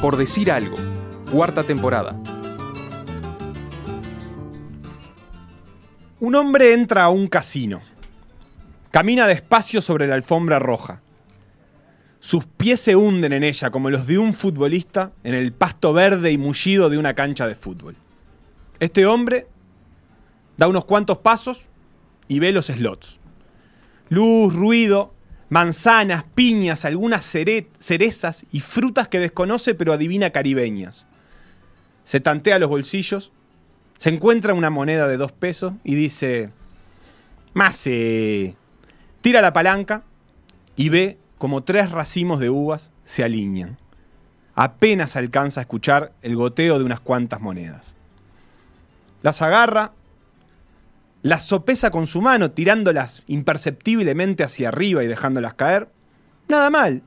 Por decir algo, cuarta temporada. Un hombre entra a un casino. Camina despacio sobre la alfombra roja. Sus pies se hunden en ella como los de un futbolista en el pasto verde y mullido de una cancha de fútbol. Este hombre da unos cuantos pasos y ve los slots. Luz, ruido, manzanas, piñas, algunas cere- cerezas y frutas que desconoce pero adivina caribeñas. Se tantea los bolsillos, se encuentra una moneda de dos pesos y dice, Mase, tira la palanca y ve como tres racimos de uvas se alinean. Apenas alcanza a escuchar el goteo de unas cuantas monedas. Las agarra, las sopesa con su mano, tirándolas imperceptiblemente hacia arriba y dejándolas caer. Nada mal.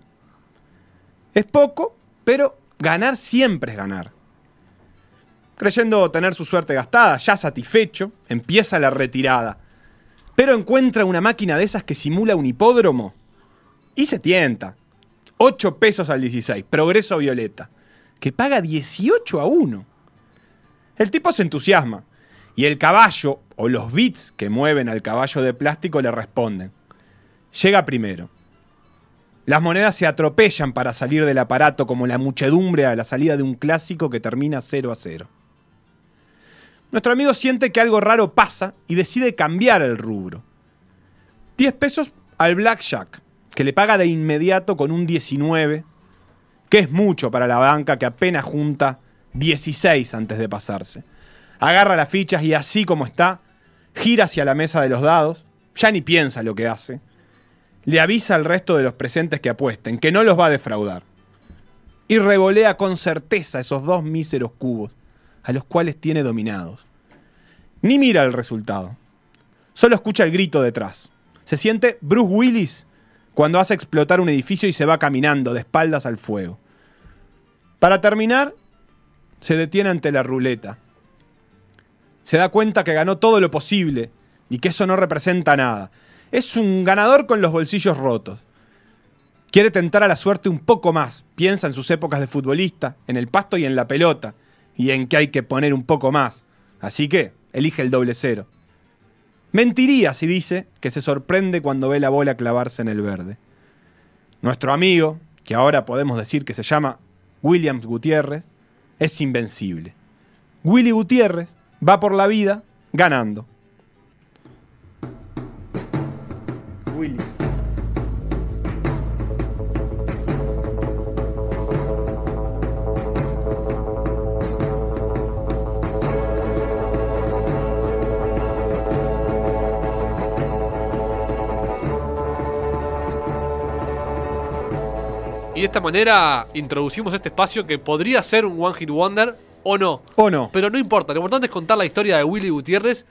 Es poco, pero ganar siempre es ganar. Creyendo tener su suerte gastada, ya satisfecho, empieza la retirada. Pero encuentra una máquina de esas que simula un hipódromo y se tienta. 8 pesos al 16, progreso violeta, que paga 18 a 1. El tipo se entusiasma y el caballo o los bits que mueven al caballo de plástico le responden. Llega primero. Las monedas se atropellan para salir del aparato como la muchedumbre a la salida de un clásico que termina 0 a 0. Nuestro amigo siente que algo raro pasa y decide cambiar el rubro. 10 pesos al blackjack, que le paga de inmediato con un 19, que es mucho para la banca que apenas junta 16 antes de pasarse. Agarra las fichas y así como está, gira hacia la mesa de los dados, ya ni piensa lo que hace. Le avisa al resto de los presentes que apuesten, que no los va a defraudar. Y revolea con certeza esos dos míseros cubos, a los cuales tiene dominados. Ni mira el resultado. Solo escucha el grito detrás. Se siente Bruce Willis cuando hace explotar un edificio y se va caminando de espaldas al fuego. Para terminar, se detiene ante la ruleta. Se da cuenta que ganó todo lo posible y que eso no representa nada. Es un ganador con los bolsillos rotos. Quiere tentar a la suerte un poco más. Piensa en sus épocas de futbolista, en el pasto y en la pelota, y en que hay que poner un poco más. Así que elige el doble cero. Mentiría si dice que se sorprende cuando ve la bola clavarse en el verde. Nuestro amigo, que ahora podemos decir que se llama Williams Gutiérrez, es invencible. Willy Gutiérrez va por la vida ganando. Willy. Y de esta manera introducimos este espacio que podría ser un One Hit Wonder o no. ¿O no? Pero no importa, lo importante es contar la historia de Willy Gutiérrez.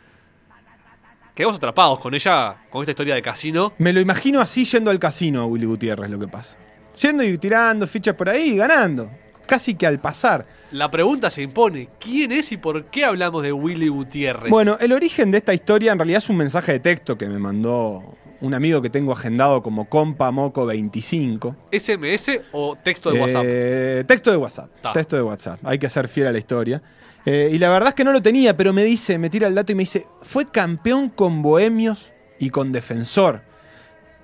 Quedamos atrapados con ella, con esta historia de casino. Me lo imagino así yendo al casino a Willy Gutiérrez, lo que pasa. Yendo y tirando fichas por ahí y ganando. Casi que al pasar. La pregunta se impone, ¿quién es y por qué hablamos de Willy Gutiérrez? Bueno, el origen de esta historia en realidad es un mensaje de texto que me mandó un amigo que tengo agendado como compa moco 25. ¿SMS o texto de WhatsApp? Eh, texto de WhatsApp. Ta. Texto de WhatsApp. Hay que ser fiel a la historia. Eh, y la verdad es que no lo tenía, pero me dice, me tira el dato y me dice, fue campeón con Bohemios y con Defensor.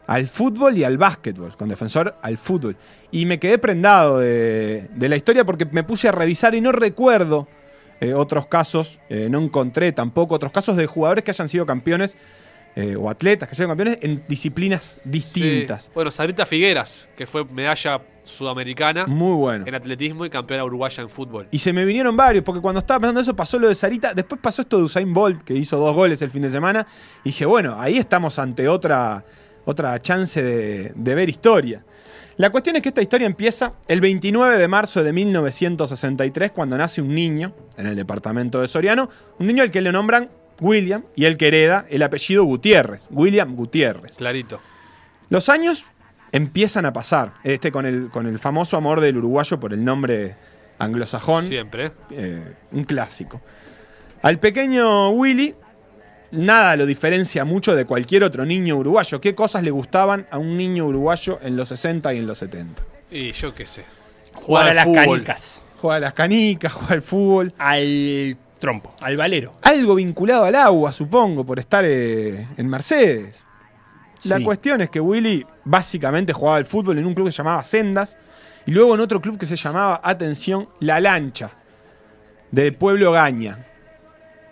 Al fútbol y al básquetbol. Con Defensor al fútbol. Y me quedé prendado de, de la historia porque me puse a revisar y no recuerdo eh, otros casos, eh, no encontré tampoco otros casos de jugadores que hayan sido campeones eh, o atletas que sido campeones en disciplinas distintas. Sí. Bueno, Sarita Figueras, que fue medalla sudamericana Muy bueno. en atletismo y campeona uruguaya en fútbol. Y se me vinieron varios, porque cuando estaba pensando eso pasó lo de Sarita, después pasó esto de Usain Bolt, que hizo dos goles el fin de semana, y dije, bueno, ahí estamos ante otra, otra chance de, de ver historia. La cuestión es que esta historia empieza el 29 de marzo de 1963, cuando nace un niño en el departamento de Soriano, un niño al que le nombran William y el que hereda el apellido Gutiérrez, William Gutiérrez. Clarito. Los años empiezan a pasar, este con el, con el famoso amor del uruguayo por el nombre anglosajón, Siempre. eh, un clásico. Al pequeño Willy, nada lo diferencia mucho de cualquier otro niño uruguayo. ¿Qué cosas le gustaban a un niño uruguayo en los 60 y en los 70? Y yo qué sé. Jugar a las fútbol. canicas. Juega a las canicas, juega al fútbol. Al trompo, al valero. Algo vinculado al agua, supongo, por estar eh, en Mercedes. La Sí. cuestión es que Willy básicamente jugaba al fútbol en un club que se llamaba Sendas y luego en otro club que se llamaba, atención, La Lancha, de Pueblo Gaña.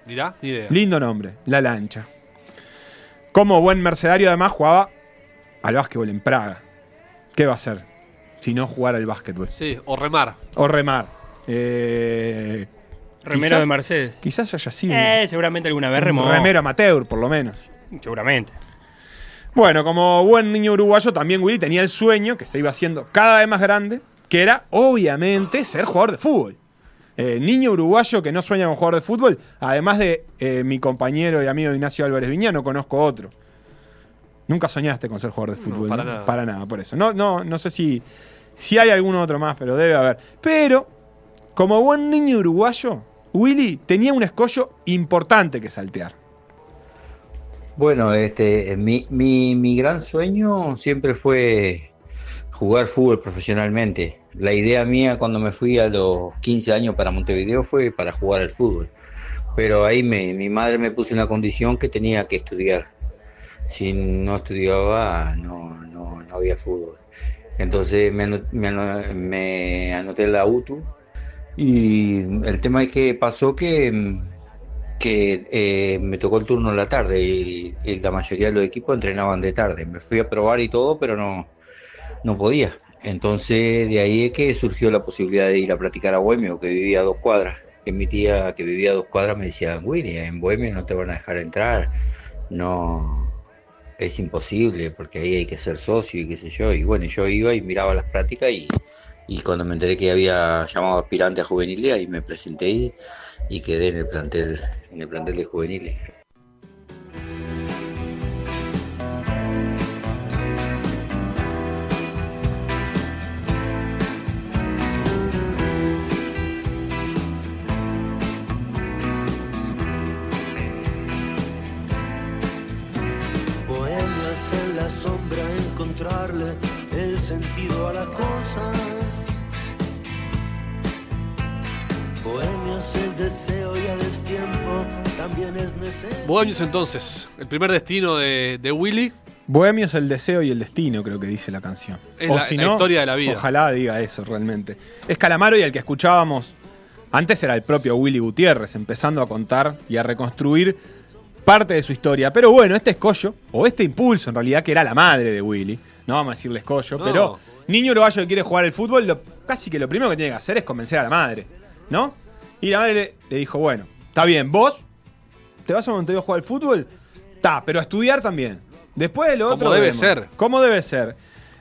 Mirá, ni idea. Lindo nombre, La Lancha. Como buen mercedario además jugaba al básquetbol en Praga. ¿Qué va a hacer si no jugar al básquetbol? Sí, o remar. O remar. Eh, Remero quizás- de Mercedes. Quizás haya sido Eh, seguramente alguna vez remó. remero amateur, por lo menos. Seguramente. Bueno, como buen niño uruguayo, también Willy tenía el sueño, que se iba haciendo cada vez más grande, que era, obviamente, ser jugador de fútbol. Eh, niño uruguayo que no sueña con jugador de fútbol, además de eh, mi compañero y amigo Ignacio Álvarez Viña, no conozco otro. Nunca soñaste con ser jugador de No, fútbol. para ¿no? nada. Para nada, por eso. No, no, no sé si, si hay alguno otro más, pero debe haber. Pero, como buen niño uruguayo, Willy tenía un escollo importante que saltear. Bueno, este, mi, mi, mi gran sueño siempre fue jugar fútbol profesionalmente. La idea mía cuando me fui a los 15 años para Montevideo fue para jugar al fútbol. Pero ahí me, mi madre me puso una condición que tenía que estudiar. Si no estudiaba, no, no, no había fútbol. Entonces me, me anoté en la UTU y el tema es que pasó que que eh, me tocó el turno en la tarde y, la mayoría de los equipos entrenaban de tarde. Me fui a probar y todo, pero no, no podía. Entonces de ahí es que surgió la posibilidad de ir a practicar a Bohemio, que vivía a dos cuadras. Que mi tía que vivía a dos cuadras me decía, Willy, en Bohemio no te van a dejar entrar, no, es imposible porque ahí hay que ser socio y qué sé yo. Y bueno, yo iba y miraba las prácticas y, y cuando me enteré que había llamado aspirante a juveniles, ahí me presenté y, y quedé en el plantel, en el plantel de juveniles. Bohemios entonces. El primer destino de, de Willy. Bohemio es el deseo y el destino, creo que dice la canción. Es la- la historia de la vida. Ojalá diga eso realmente. Es Calamaro y el que escuchábamos antes era el propio Willy Gutiérrez, empezando a contar y a reconstruir parte de su historia. Pero bueno, este escollo, o este impulso en realidad, que era la madre de Willy, no vamos a decirle escollo, No. pero niño uruguayo que quiere jugar al fútbol, lo- casi que lo primero que tiene que hacer es convencer a la madre, ¿no? Y la madre le, le dijo, bueno, está bien, vos ¿Te vas a Montevideo a jugar al fútbol? Está, pero a estudiar también. Después de lo Como otro. debe vemos. ser. Como debe ser.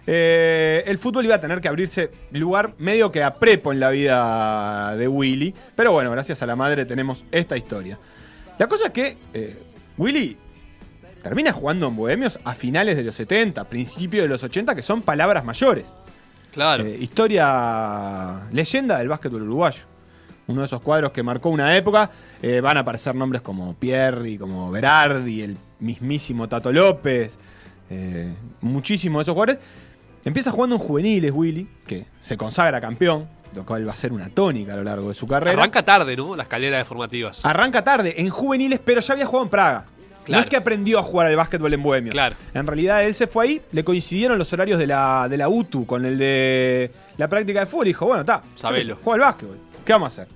Eh, el fútbol iba a tener que abrirse lugar medio que a prepo en la vida de Willy. Pero bueno, gracias a la madre tenemos esta historia. La cosa es que eh, Willy termina jugando en Bohemios a finales de los 70, principios de los 80, que son palabras mayores. Claro. Eh, historia, leyenda del básquetbol uruguayo. Uno de esos cuadros que marcó una época. Eh, van a aparecer nombres como Pierri, como Berardi, el mismísimo Tato López. eh, muchísimos de esos jugadores. Empieza jugando en juveniles, Willy, que se consagra campeón, lo cual va a ser una tónica a lo largo de su carrera. Arranca tarde, ¿no? La escalera de formativas. Arranca tarde en juveniles, pero ya había jugado en Praga. No es que aprendió a jugar al básquetbol en Bohemio. Claro. En realidad él se fue ahí, le coincidieron los horarios de la, de la UTU con el de la práctica de fútbol y dijo, bueno, está, Sabelo. juega al básquetbol. ¿Qué vamos a hacer?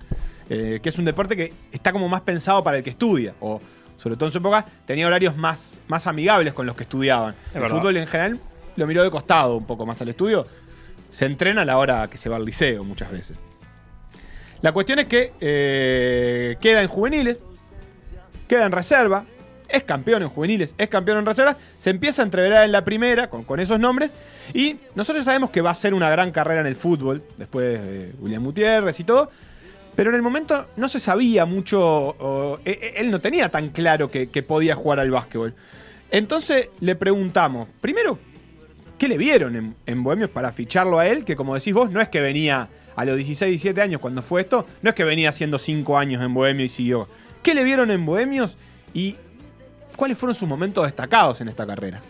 Eh, que es un deporte que está como más pensado para el que estudia. O, sobre todo en su época, tenía horarios más, más amigables con los que estudiaban. el verdad. fútbol en general lo miró de costado un poco más al estudio. Se entrena a la hora que se va al liceo muchas veces. La cuestión es que eh, queda en juveniles, queda en reserva, es campeón en juveniles, es campeón en reserva, se empieza a entreverar en la primera con, con esos nombres y nosotros sabemos que va a ser una gran carrera en el fútbol, después de William Gutiérrez y todo, pero en el momento no se sabía mucho, e- e- él no tenía tan claro que, podía jugar al básquetbol. Entonces le preguntamos, primero, ¿qué le vieron en, en Bohemios para ficharlo a él? Que como decís vos, no es que venía a los 16, 17 años cuando fue esto, no es que venía haciendo 5 años en Bohemio y siguió. ¿Qué le vieron en Bohemios y cuáles fueron sus momentos destacados en esta carrera?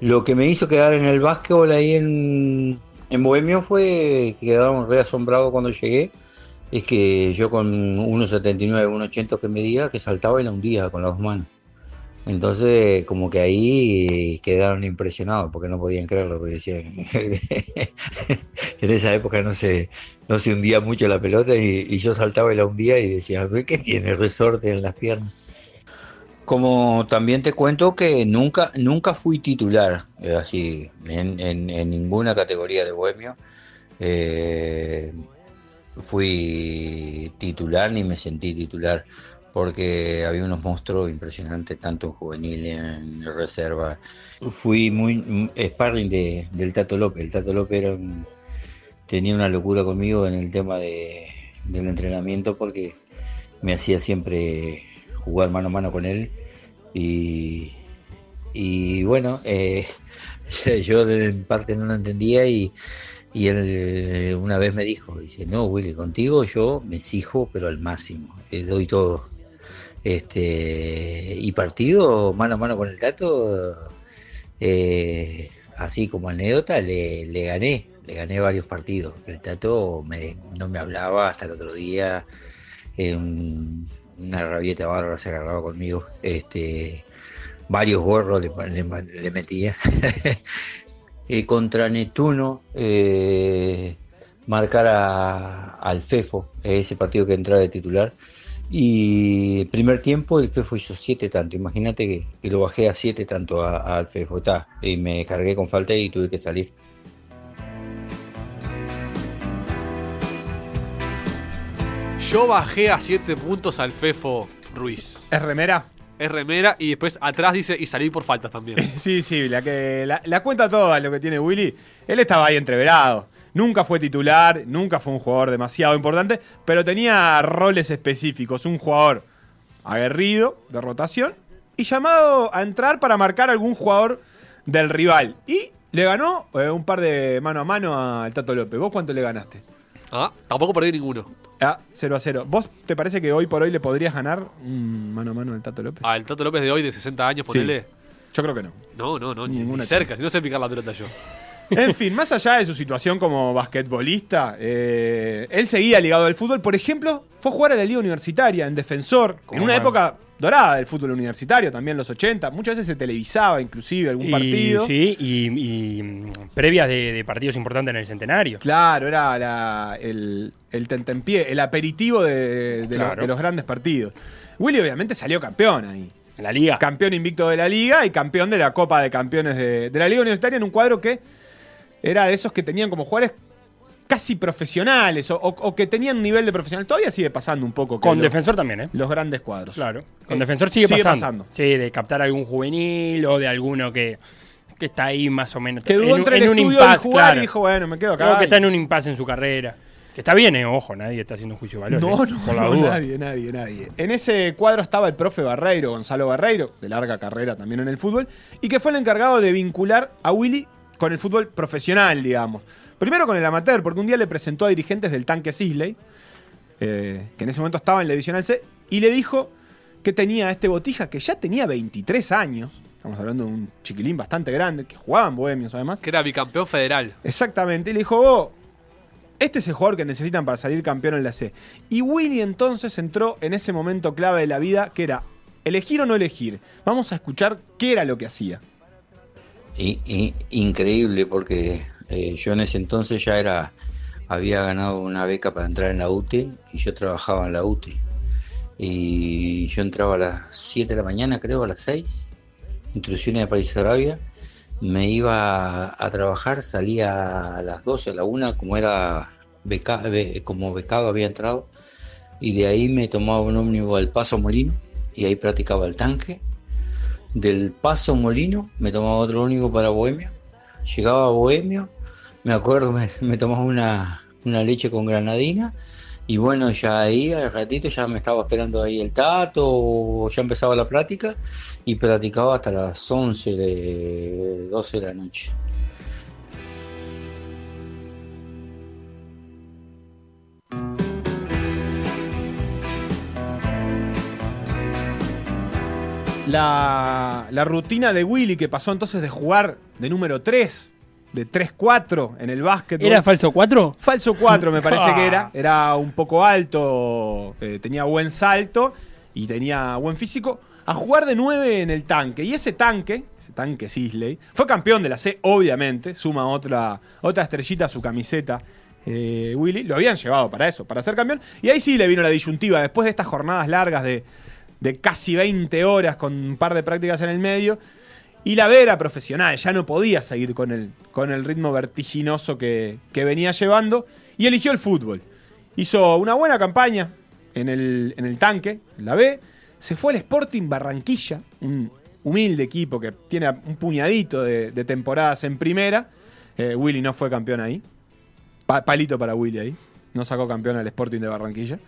Lo que me hizo quedar en el básquetbol ahí en, En Bohemio fue que quedaron re asombrados cuando llegué. Es que yo con 1,79, 1,80 que medía, que saltaba y la hundía con las dos manos. Entonces, como que ahí quedaron impresionados porque no podían creerlo, porque decían, en esa época no se, no se hundía mucho la pelota y, y yo saltaba y la hundía y decía, ¿qué tiene resorte en las piernas? Como también te cuento que nunca, nunca fui titular, eh, así, en, ninguna categoría de bohemio. Eh, fui titular ni me sentí titular porque había unos monstruos impresionantes tanto en juvenil en reserva. Fui muy sparring de, del Tato López. El Tato López era un- tenía una locura conmigo en el tema de, del entrenamiento porque me hacía siempre jugar mano a mano con él y, y bueno, eh, yo en parte no lo entendía y, y él eh, una vez me dijo, dice, no Willy, contigo yo me exijo pero al máximo, eh, doy todo. Este, y partido mano a mano con el Tato, eh, así como anécdota, le, le gané, le gané varios partidos. El Tato me- no me hablaba hasta el otro día, eh, una rabieta bárbara se agarraba conmigo, este, varios gorros le, metía. Eh, contra Neptuno, eh, marcar a- al Fefo, ese partido que entraba de titular. Y primer tiempo el Fefo hizo siete tanto. Imagínate que, lo bajé a siete tanto al Fefo. Está, y me cargué con falta y tuve que salir. Yo bajé a 7 puntos al Fefo Ruiz. ¿Es remera? Es remera y después atrás dice y salí por faltas también. Sí, sí, la, que, la, la cuenta toda lo que tiene Willy. Él estaba ahí entreverado. Nunca fue titular, nunca fue un jugador demasiado importante, pero tenía roles específicos. Un jugador aguerrido, de rotación, y llamado a entrar para marcar a algún jugador del rival. Y le ganó eh, un par de mano a mano al Tato López. ¿Vos cuánto le ganaste? Ah, tampoco perdí ninguno. Ah, 0 a 0. ¿Vos te parece que hoy por hoy le podrías ganar un mano a mano al Tato López? Al Tato López de hoy, de 60 años, Sí. ponele. Yo creo que no. No, no, no, ni, Ninguna ni cerca. chance. Si no sé picar la pelota yo. En fin, más allá de su situación como basquetbolista, eh, él seguía ligado al fútbol. Por ejemplo, fue a jugar a la Liga Universitaria en Defensor, en una época dorada del fútbol universitario, también los 80. Muchas veces se televisaba inclusive algún Y, partido. Sí, y, y, mm, previas de, de partidos importantes en el centenario. Claro, era la- el, el tentempié, el aperitivo de, de los, Claro. de los grandes partidos. Willy obviamente salió campeón ahí. En la liga. campeón invicto de la liga y campeón de la Copa de Campeones de, de la Liga Universitaria en un cuadro que era de esos que tenían como jugadores casi profesionales o, o- o que tenían un nivel de profesional. Todavía sigue pasando un poco Con los, defensor también, ¿eh? los grandes cuadros. Claro. Con Eh, defensor sigue, sigue pasando. pasando. Sí, de captar algún juvenil o de alguno que, que está ahí más o menos. Que dudó en, un- entre el en un estudio de impasse, jugar claro. y dijo, bueno, me quedo acá. Como que está en un impasse en su carrera. Que está bien, eh, ojo, nadie está haciendo un juicio de valor. No, eh, no, por la no, duda. nadie, nadie, nadie. En ese cuadro estaba el profe Barreiro, Gonzalo Barreiro, de larga carrera también en el fútbol, y que fue el encargado de vincular a Willy con el fútbol profesional, digamos. Primero con el amateur, porque un día le presentó a dirigentes del tanque Sisley, eh, que en ese momento estaba en la Divisional C, y le dijo que tenía este Botija, que ya tenía 23 años, estamos hablando de un chiquilín bastante grande, que jugaba en Bohemios además, Que era bicampeón federal. Exactamente. Y le dijo, vos, este es el jugador que necesitan para salir campeón en la C. Y Willy entonces entró en ese momento clave de la vida, que era elegir o no elegir. Vamos a escuchar qué era lo que hacía. Increíble porque eh, yo en ese entonces ya era había ganado una beca para entrar en la UTE y yo trabajaba en la UTE y yo entraba a las 7 de la mañana creo a las 6 instrucciones de París Arabia. Me iba a, trabajar salía a las 12 a la 1 como era beca, be- como becado había entrado. Y de ahí me tomaba un ómnibus al Paso Molino y ahí practicaba el tanque del Paso Molino, me tomaba otro único para Bohemio. Llegaba a Bohemio, me acuerdo, me, me tomaba una, una leche con granadina. Y bueno, ya ahí al ratito ya me estaba esperando ahí el tato, ya empezaba la práctica y practicaba hasta las 11 de 12 de la noche. La, la rutina de Willy, que pasó entonces de jugar de número 3 de 3-4 en el básquetbol. ¿Era falso 4? Falso 4 me parece que era. Era un poco alto, eh, tenía buen salto y tenía buen físico. A jugar de 9 en el tanque. Y ese tanque, ese tanque Sisley, fue campeón de la C, obviamente. Suma otra, otra estrellita a su camiseta. eh, Willy, lo habían llevado para eso, para ser campeón. Y ahí sí le vino la disyuntiva. Después de estas jornadas largas de, de casi 20 horas con un par de prácticas en el medio. Y la vera profesional, ya no podía seguir con el, con el ritmo vertiginoso que, que venía llevando y eligió el fútbol. Hizo una buena campaña en el, en el tanque, en la B. Se fue al Sporting Barranquilla, un humilde equipo que tiene un puñadito de, temporadas en primera. Eh, Willy no fue campeón ahí. Pa- palito para Willy ahí. No sacó campeón al Sporting de Barranquilla.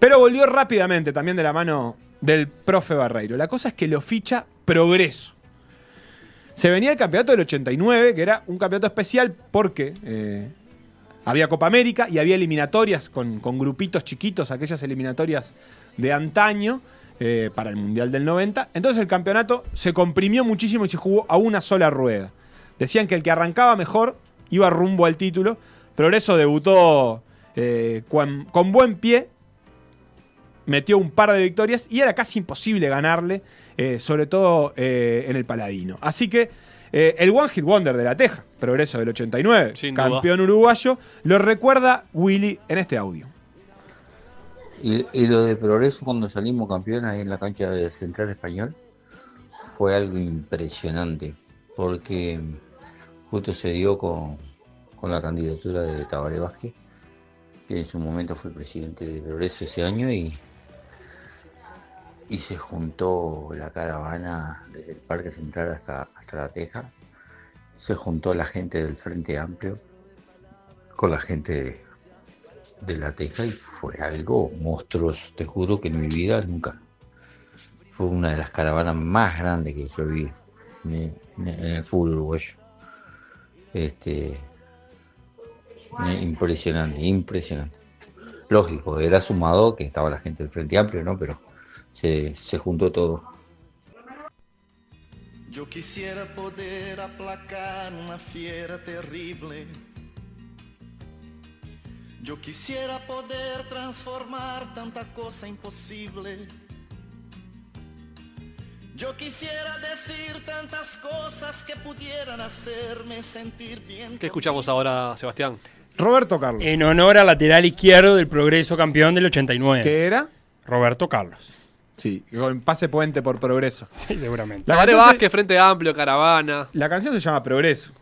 Pero volvió rápidamente también de la mano del profe Barreiro. La cosa es que lo ficha Progreso. Se venía el campeonato del 89, que era un campeonato especial porque eh, había Copa América y había eliminatorias con, grupitos chiquitos, aquellas eliminatorias de antaño eh, para el Mundial del 90. Entonces el campeonato se comprimió muchísimo y se jugó a una sola rueda. Decían que el que arrancaba mejor iba rumbo al título. Progreso debutó eh, con buen pie, metió un par de victorias y era casi imposible ganarle, eh, sobre todo eh, en el Paladino. Así que eh, el One Hit Wonder de la Teja, progreso del 89, Sin duda. campeón uruguayo, lo recuerda Willy en este audio. Y, y lo de Progreso cuando salimos campeón ahí en la cancha del Central Español fue algo impresionante, porque justo se dio con, con la candidatura de Tabaré Vázquez, que en su momento fue presidente de Progreso ese año, y, y se juntó la caravana desde el Parque Central hasta, hasta la Teja, se juntó la gente del Frente Amplio con la gente de, la Teja y fue algo monstruoso. Te juro que en mi vida nunca. Fue una de las caravanas más grandes que yo vi en, en el fútbol uruguayo. Este, impresionante, impresionante. Lógico, era sumado que estaba la gente del Frente Amplio, ¿no? Pero se, se juntó todo. Yo quisiera poder aplacar una fiera terrible. Yo quisiera poder transformar tanta cosa imposible. Yo quisiera decir tantas cosas que pudieran hacerme sentir bien. ¿Qué escuchamos ahora, Sebastián? Roberto Carlos. En honor al lateral izquierdo del Progreso campeón del 89. ¿Qué era? Roberto Carlos. Sí, con pase puente por progreso. Sí, seguramente. La se- Vázquez, Frente Amplio, Caravana. La canción se llama Progreso.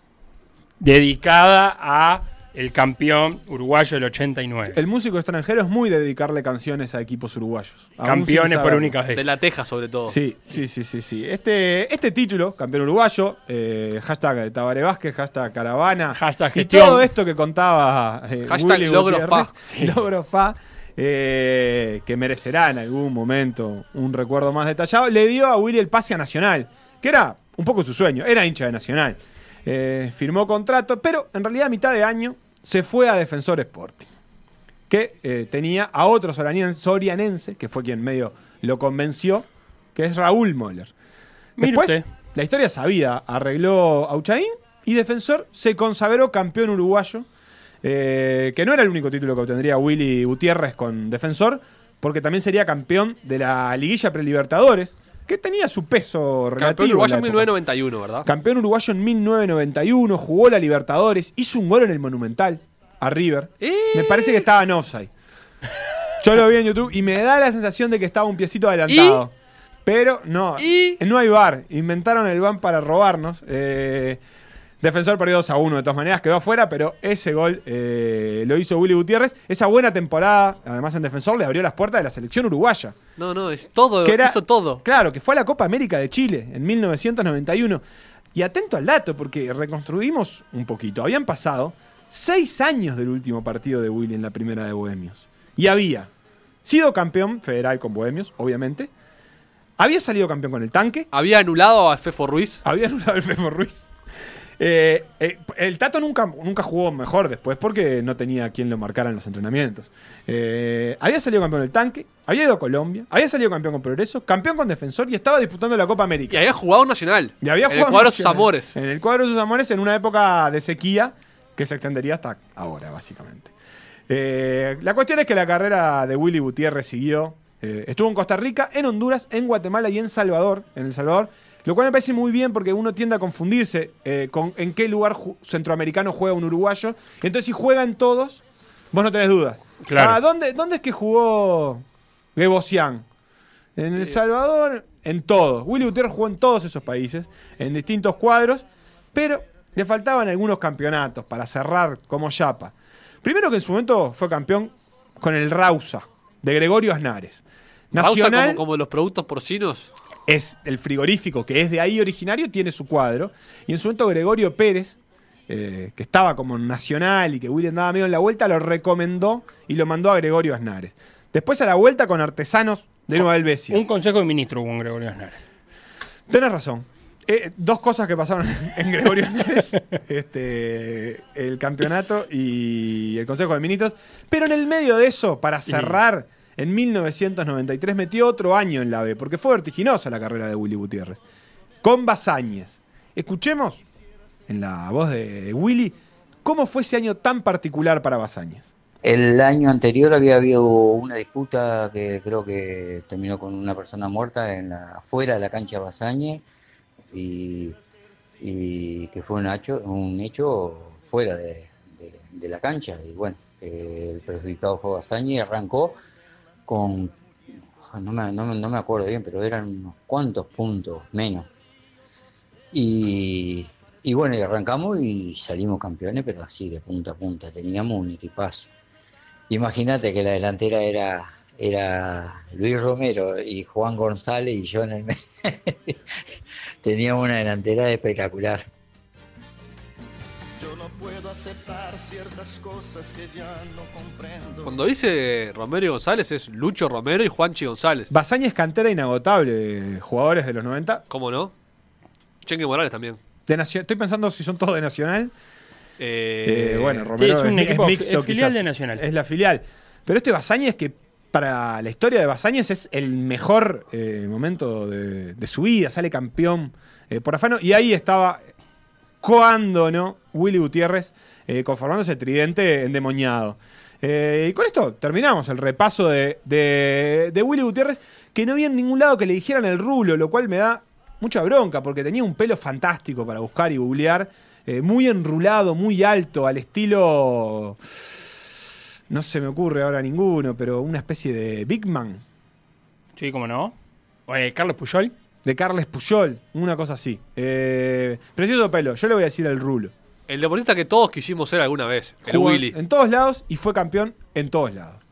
Dedicada a el campeón uruguayo del 89. El músico extranjero es muy de dedicarle canciones a equipos uruguayos. Campeones por única vez. De la Teja, sobre todo. Sí, sí, sí, sí, sí. Este, este título, campeón uruguayo, eh, hashtag Tabaré Vázquez, hashtag Caravana, Hashtag y gestión. todo esto que contaba eh, Hashtag Willy logro fa. logro fa, eh, que merecerá en algún momento un recuerdo más detallado, le dio a Willy el pase a Nacional, que era un poco su sueño, era hincha de Nacional. Eh, firmó contrato, pero en realidad a mitad de año se fue a Defensor Sporting que eh, tenía a otro sorianense, que fue quien medio lo convenció, que es Raúl Moller. Después, la historia sabida, arregló Auchaín y Defensor se consagró campeón uruguayo, eh, que no era el único título que obtendría Willy Gutiérrez con Defensor, porque también sería campeón de la liguilla prelibertadores, que tenía su peso relativo. Campeón uruguayo en época. 1991, ¿verdad? Campeón uruguayo en 1991, jugó la Libertadores, hizo un gol en el Monumental a River. ¡Eh! Me parece que estaba en offside. Yo lo vi en YouTube y me da la sensación de que estaba un piecito adelantado. Pero no, ¿Y? no hay bar. Inventaron el ban para robarnos. Eh, Defensor perdió 2 a 1 de todas maneras, quedó afuera, pero ese gol eh, lo hizo Willy Gutiérrez. Esa buena temporada, además en Defensor, le abrió las puertas de la selección uruguaya. No, no, es todo, Que era- hizo todo. Claro, que fue a la Copa América de Chile en 1991. Y atento al dato, porque reconstruimos un poquito. Habían pasado seis años del último partido de Willy en la primera de Bohemios. Y había sido campeón federal con Bohemios, obviamente. Había salido campeón con el tanque. Había anulado a Fefo Ruiz. Había anulado el Fefo Ruiz. Eh, eh, el Tato nunca, nunca jugó mejor después porque no tenía quien lo marcara en los entrenamientos. Eh, había salido campeón del tanque, había ido a Colombia, había salido campeón con Progreso, campeón con Defensor y estaba disputando la Copa Y América. había jugado Nacional. Y había en el jugado cuadro de sus amores. En el cuadro de sus amores en una época de sequía que se extendería hasta ahora, básicamente. La cuestión es que la carrera de Willy Gutiérrez siguió. Estuvo en Costa Rica, en Honduras, en Guatemala y en Salvador. En El Salvador. Lo cual me parece muy bien porque uno tiende a confundirse eh, con en qué lugar ju- centroamericano juega un uruguayo. Entonces, si juega en todos, vos no tenés dudas. Claro. Ah, ¿dónde, ¿Dónde es que jugó Gebosian? En El Salvador, en todos. Willy Gutiérrez jugó en todos esos países, en distintos cuadros, pero le faltaban algunos campeonatos para cerrar como Yapa. Primero que en su momento fue campeón con el Rausa, de Gregorio Aznares. Rausa Nacional como, como los productos porcinos. Es el frigorífico que es de ahí originario, tiene su cuadro. Y en su momento Gregorio Pérez, eh, que estaba como nacional y que Willy andaba medio en la vuelta, lo recomendó y lo mandó a Gregorio Aznares. Después a la vuelta con artesanos de Nueva Helvecia. Un consejo de ministro con Gregorio Aznar. Tenés razón. Eh, dos cosas que pasaron en Gregorio Aznares, este, el campeonato y el Consejo de Ministros. Pero en el medio de eso, para cerrar, en 1993 metió otro año en la B, porque fue vertiginosa la carrera de Willy Gutiérrez. Con Basáñez. Escuchemos, en la voz de Willy, cómo fue ese año tan particular para Basáñez. El año anterior había habido una disputa que creo que terminó con una persona muerta en la, fuera de la cancha Basañe y, y que fue un hecho, fuera de, la cancha. Y bueno, eh, el perjudicado fue y arrancó con, no me, no, no me acuerdo bien, pero eran unos cuantos puntos menos. Y, y bueno, y arrancamos y salimos campeones, pero así de punta a punta. Teníamos un equipazo. Imagínate que la delantera era, era Luis Romero y Juan González y yo en el medio. Teníamos una delantera espectacular. Puedo aceptar ciertas cosas que ya no comprendo. Cuando dice Romero y González es Lucho Romero y Juanchi González. Basáñez cantera inagotable, jugadores de los 90. ¿Cómo no? Chengue Morales también. De Nacio- Estoy pensando si son todos de Nacional. Eh, Eh, bueno, Romero es un es, equipo es mixto, es filial quizás. de Nacional. Es la filial. Pero este Basáñez, que para la historia de Basáñez es el mejor eh, momento de, de su vida, sale campeón eh, por afano. Y ahí estaba, cuando no, Willy Gutiérrez eh, conformándose tridente endemoniado. Eh, y con esto terminamos el repaso de, de- de Willy Gutiérrez, que no vi en ningún lado que le dijeran el rulo, lo cual me da mucha bronca, porque tenía un pelo fantástico para buscar y googlear, eh, muy enrulado, muy alto, al estilo... No se me ocurre ahora ninguno, pero una especie de Big Man, Sí, cómo no. Oye, Carlos Puyol. De Carles Puyol, una cosa así. Eh, precioso pelo, yo le voy a decir el rulo. El deportista que todos quisimos ser alguna vez. El Jugó Willy. en todos lados y fue campeón en todos lados.